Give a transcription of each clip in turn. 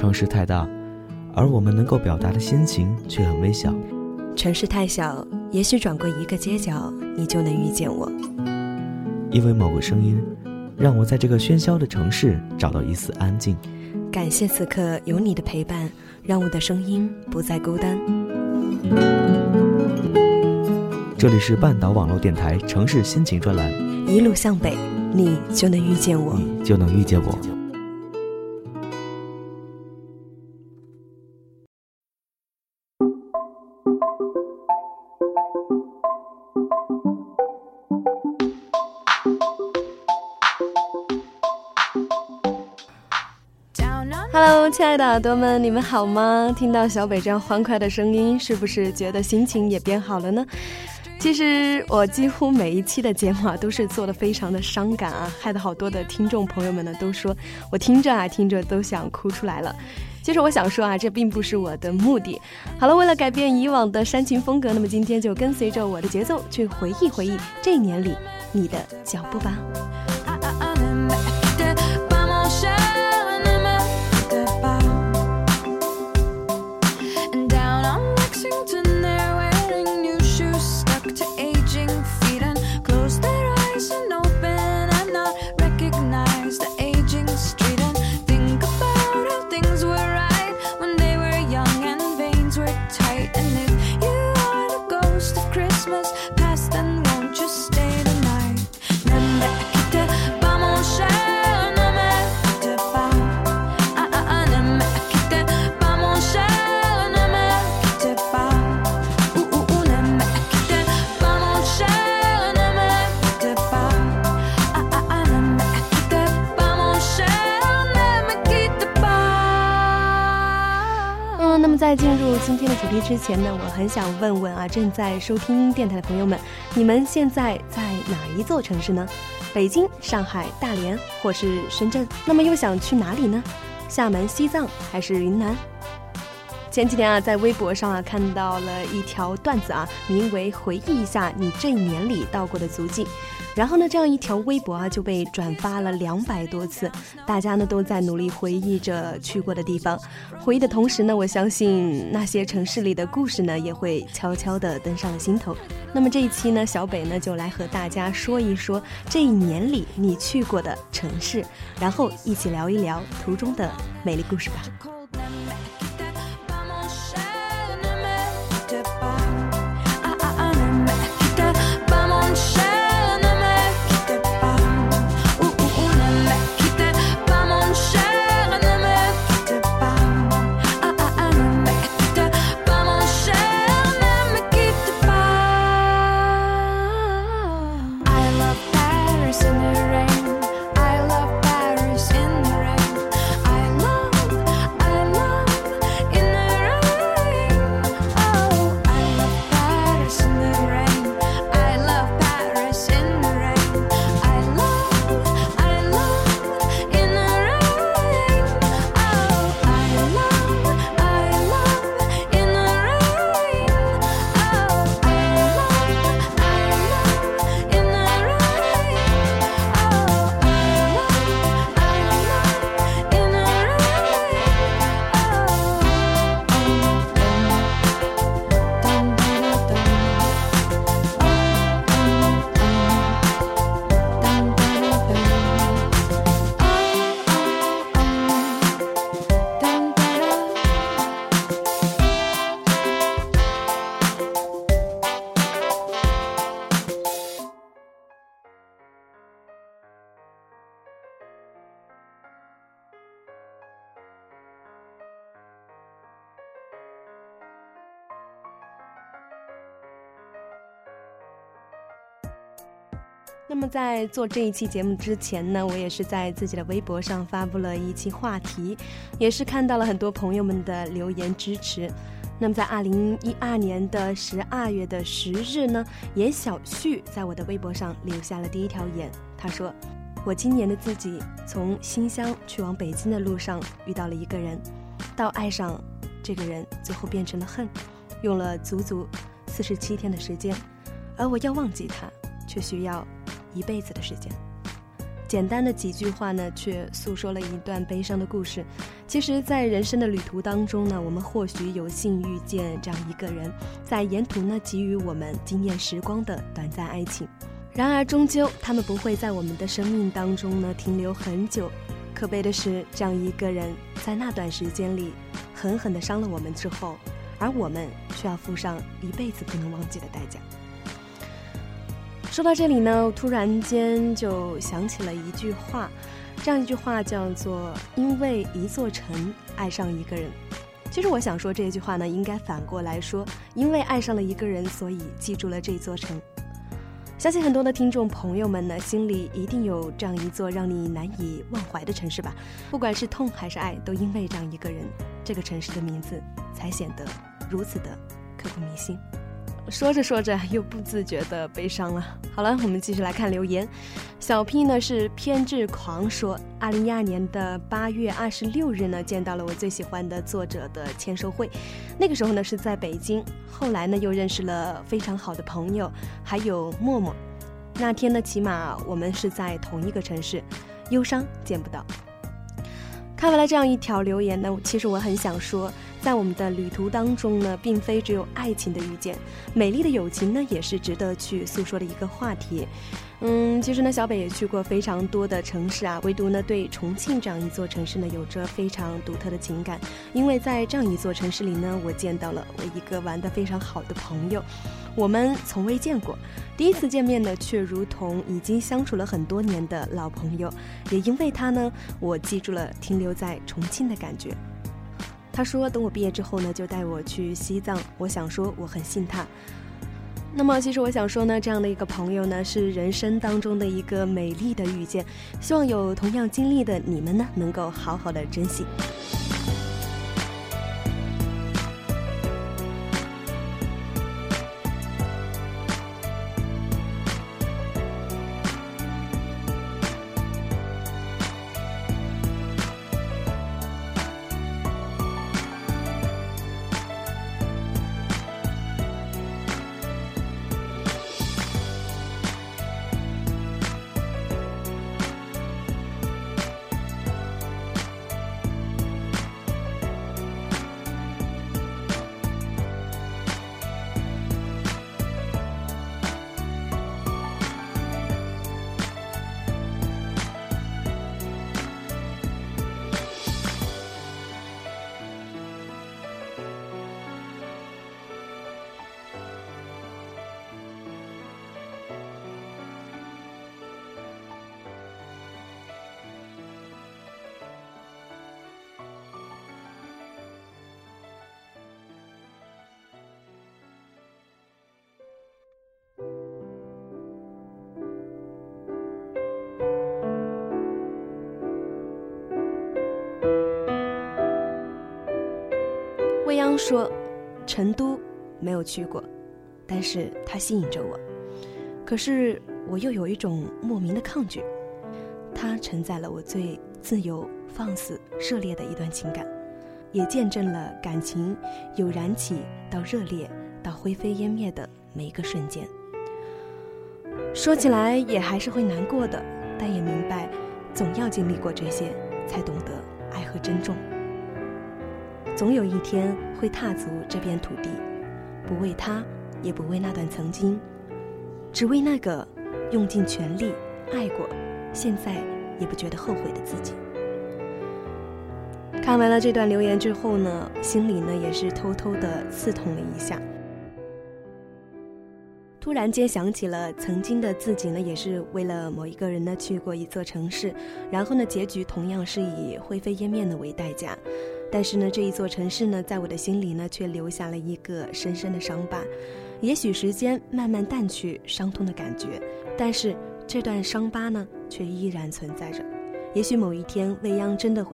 城市太大，而我们能够表达的心情却很微小。城市太小，也许转过一个街角，你就能遇见我。因为某个声音，让我在这个喧嚣的城市找到一丝安静。感谢此刻有你的陪伴，让我的声音不再孤单。这里是半岛网络电台城市心情专栏，一路向北，你就能遇见我，你就能遇见我。Hello，亲爱的耳朵们，你们好吗？听到小北这样欢快的声音，是不是觉得心情也变好了呢？其实我几乎每一期的节目啊，都是做的非常的伤感啊，害得好多的听众朋友们呢都说我听着啊听着都想哭出来了。其实我想说啊，这并不是我的目的。好了，为了改变以往的煽情风格，那么今天就跟随着我的节奏去回忆回忆这一年里你的脚步吧。之前呢，我很想问问啊，正在收听电台的朋友们，你们现在在哪一座城市呢？北京、上海、大连，或是深圳？那么又想去哪里呢？厦门、西藏还是云南？前几天啊，在微博上啊看到了一条段子啊，名为“回忆一下你这一年里到过的足迹”。然后呢，这样一条微博啊就被转发了两百多次，大家呢都在努力回忆着去过的地方。回忆的同时呢，我相信那些城市里的故事呢也会悄悄地登上了心头。那么这一期呢，小北呢就来和大家说一说这一年里你去过的城市，然后一起聊一聊途中的美丽故事吧。那么在做这一期节目之前呢，我也是在自己的微博上发布了一期话题，也是看到了很多朋友们的留言支持。那么在二零一二年的十二月的十日呢，严小旭在我的微博上留下了第一条言，他说：“我今年的自己从新乡去往北京的路上遇到了一个人，到爱上这个人，最后变成了恨，用了足足四十七天的时间，而我要忘记他，却需要。”一辈子的时间，简单的几句话呢，却诉说了一段悲伤的故事。其实，在人生的旅途当中呢，我们或许有幸遇见这样一个人，在沿途呢给予我们惊艳时光的短暂爱情。然而，终究他们不会在我们的生命当中呢停留很久。可悲的是，这样一个人在那段时间里狠狠地伤了我们之后，而我们却要付上一辈子不能忘记的代价。说到这里呢，突然间就想起了一句话，这样一句话叫做“因为一座城爱上一个人”。其实我想说这句话呢，应该反过来说：“因为爱上了一个人，所以记住了这座城。”相信很多的听众朋友们呢，心里一定有这样一座让你难以忘怀的城市吧？不管是痛还是爱，都因为这样一个人，这个城市的名字才显得如此的刻骨铭心。说着说着又不自觉的悲伤了。好了，我们继续来看留言。小 P 呢是偏执狂说，二零一二年的八月二十六日呢见到了我最喜欢的作者的签售会，那个时候呢是在北京，后来呢又认识了非常好的朋友，还有默默。那天呢起码我们是在同一个城市，忧伤见不到。看完了这样一条留言呢，其实我很想说。在我们的旅途当中呢，并非只有爱情的遇见，美丽的友情呢，也是值得去诉说的一个话题。嗯，其实呢，小北也去过非常多的城市啊，唯独呢，对重庆这样一座城市呢，有着非常独特的情感。因为在这样一座城市里呢，我见到了我一个玩得非常好的朋友，我们从未见过，第一次见面呢，却如同已经相处了很多年的老朋友。也因为他呢，我记住了停留在重庆的感觉。他说：“等我毕业之后呢，就带我去西藏。”我想说，我很信他。那么，其实我想说呢，这样的一个朋友呢，是人生当中的一个美丽的遇见。希望有同样经历的你们呢，能够好好的珍惜。未央说：“成都没有去过，但是它吸引着我。可是我又有一种莫名的抗拒。它承载了我最自由、放肆、热烈的一段情感，也见证了感情由燃起到热烈到灰飞烟灭的每一个瞬间。说起来也还是会难过的，但也明白，总要经历过这些，才懂得爱和珍重。”总有一天会踏足这片土地，不为他，也不为那段曾经，只为那个用尽全力爱过，现在也不觉得后悔的自己。看完了这段留言之后呢，心里呢也是偷偷的刺痛了一下。突然间想起了曾经的自己呢，也是为了某一个人呢去过一座城市，然后呢结局同样是以灰飞烟灭的为代价。但是呢，这一座城市呢，在我的心里呢，却留下了一个深深的伤疤。也许时间慢慢淡去伤痛的感觉，但是这段伤疤呢，却依然存在着。也许某一天，未央真的……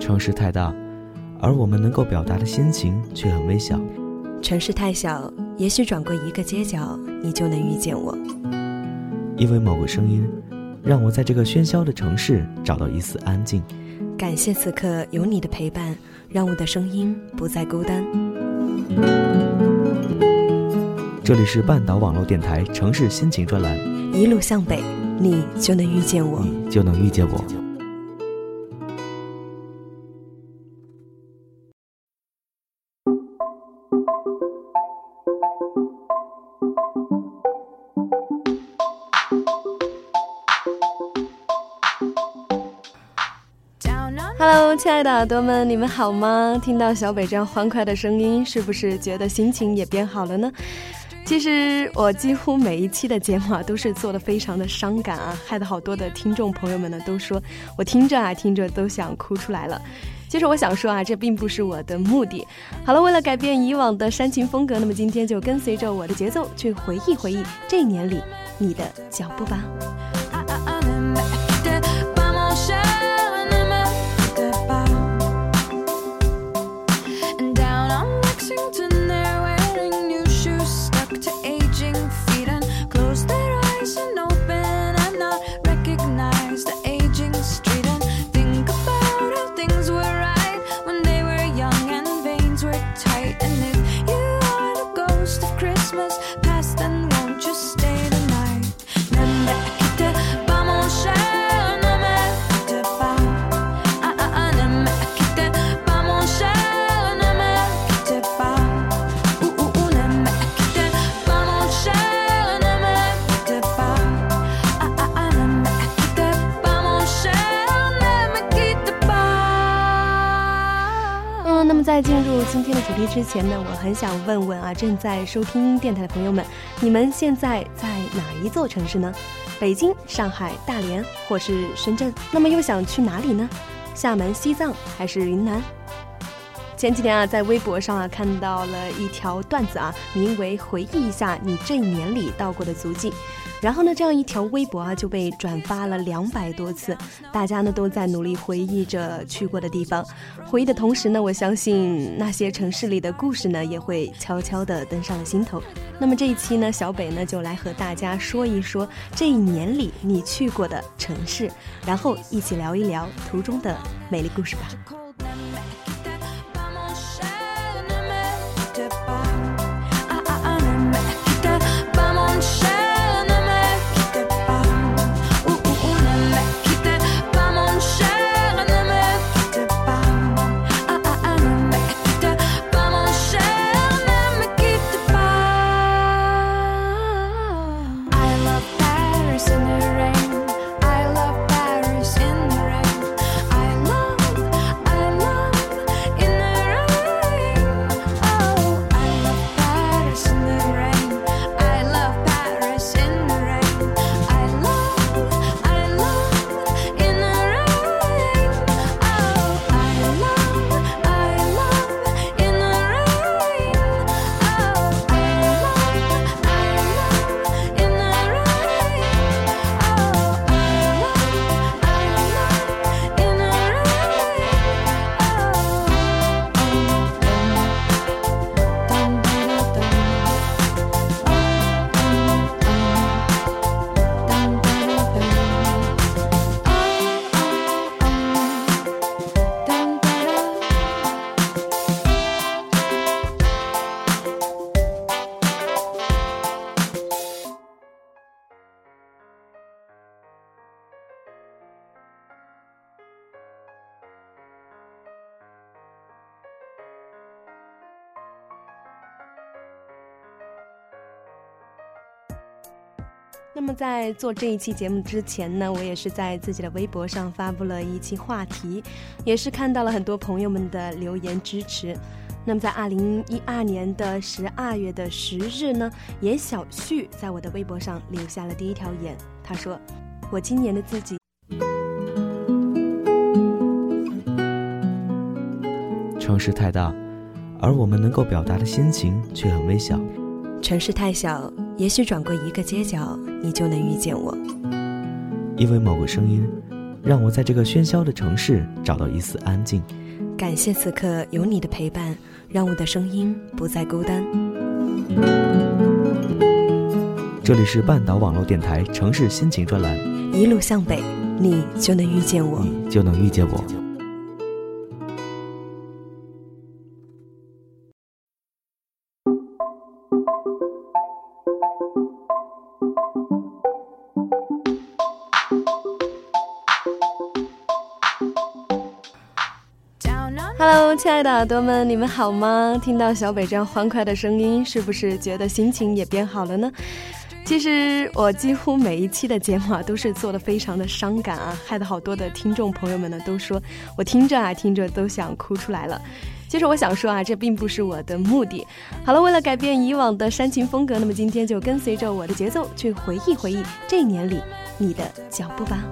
城市太大，而我们能够表达的心情却很微小；城市太小，也许转过一个街角，你就能遇见我。因为某个声音。让我在这个喧嚣的城市找到一丝安静。感谢此刻有你的陪伴，让我的声音不再孤单。这里是半岛网络电台城市心情专栏，一路向北，你就能遇见我，你就能遇见我。Hello，亲爱的耳朵们，你们好吗？听到小北这样欢快的声音，是不是觉得心情也变好了呢？其实我几乎每一期的节目啊，都是做的非常的伤感啊，害得好多的听众朋友们呢都说我听着啊听着都想哭出来了。其实我想说啊，这并不是我的目的。好了，为了改变以往的煽情风格，那么今天就跟随着我的节奏去回忆回忆这一年里你的脚步吧。之前呢，我很想问问啊，正在收听电台的朋友们，你们现在在哪一座城市呢？北京、上海、大连，或是深圳？那么又想去哪里呢？厦门、西藏还是云南？前几天啊，在微博上啊看到了一条段子啊，名为“回忆一下你这一年里到过的足迹”。然后呢，这样一条微博啊就被转发了两百多次，大家呢都在努力回忆着去过的地方。回忆的同时呢，我相信那些城市里的故事呢也会悄悄地登上了心头。那么这一期呢，小北呢就来和大家说一说这一年里你去过的城市，然后一起聊一聊途中的美丽故事吧。那么在做这一期节目之前呢，我也是在自己的微博上发布了一期话题，也是看到了很多朋友们的留言支持。那么在二零一二年的十二月的十日呢，严小旭在我的微博上留下了第一条言，他说：“我今年的自己，城市太大，而我们能够表达的心情却很微小；城市太小。”也许转过一个街角，你就能遇见我。因为某个声音，让我在这个喧嚣的城市找到一丝安静。感谢此刻有你的陪伴，让我的声音不再孤单。这里是半岛网络电台城市心情专栏。一路向北，你就能遇见我，你就能遇见我。Hello，亲爱的耳朵们，你们好吗？听到小北这样欢快的声音，是不是觉得心情也变好了呢？其实我几乎每一期的节目啊，都是做的非常的伤感啊，害得好多的听众朋友们呢都说我听着啊听着都想哭出来了。其实我想说啊，这并不是我的目的。好了，为了改变以往的煽情风格，那么今天就跟随着我的节奏去回忆回忆这一年里你的脚步吧。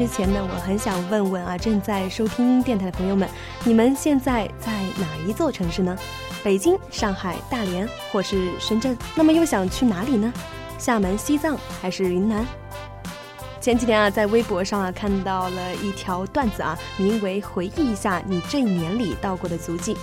之前呢，我很想问问啊，正在收听电台的朋友们，你们现在在哪一座城市呢？北京、上海、大连，或是深圳？那么又想去哪里呢？厦门、西藏还是云南？前几天啊，在微博上啊看到了一条段子啊，名为“回忆一下你这一年里到过的足迹”。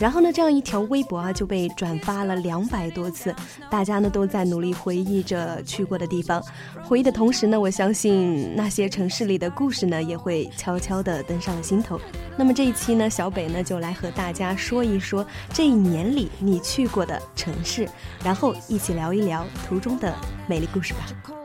然后呢，这样一条微博啊就被转发了两百多次，大家呢都在努力回忆着去过的地方。回忆的同时呢，我相信那些城市里的故事呢也会悄悄地登上了心头。那么这一期呢，小北呢就来和大家说一说这一年里你去过的城市，然后一起聊一聊途中的美丽故事吧。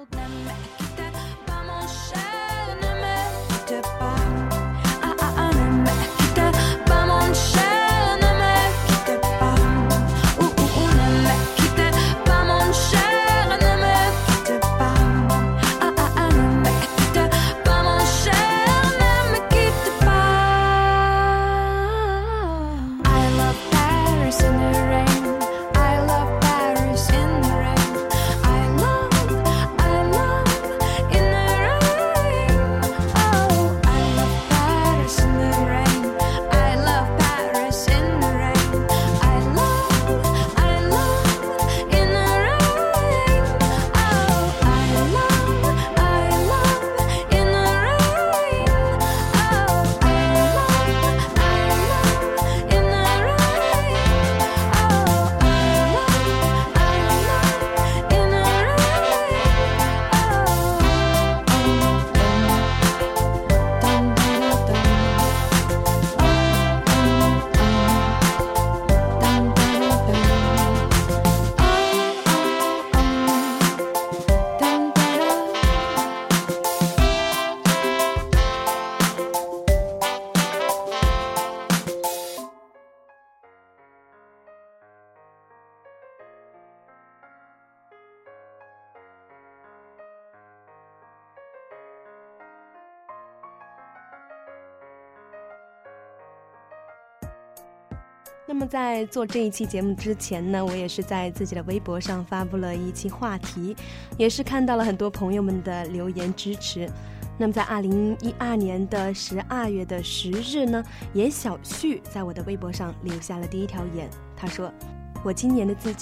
那么在做这一期节目之前呢，我也是在自己的微博上发布了一期话题，也是看到了很多朋友们的留言支持。那么在二零一二年的十二月的十日呢，严小旭在我的微博上留下了第一条言，他说：“我今年的自己。”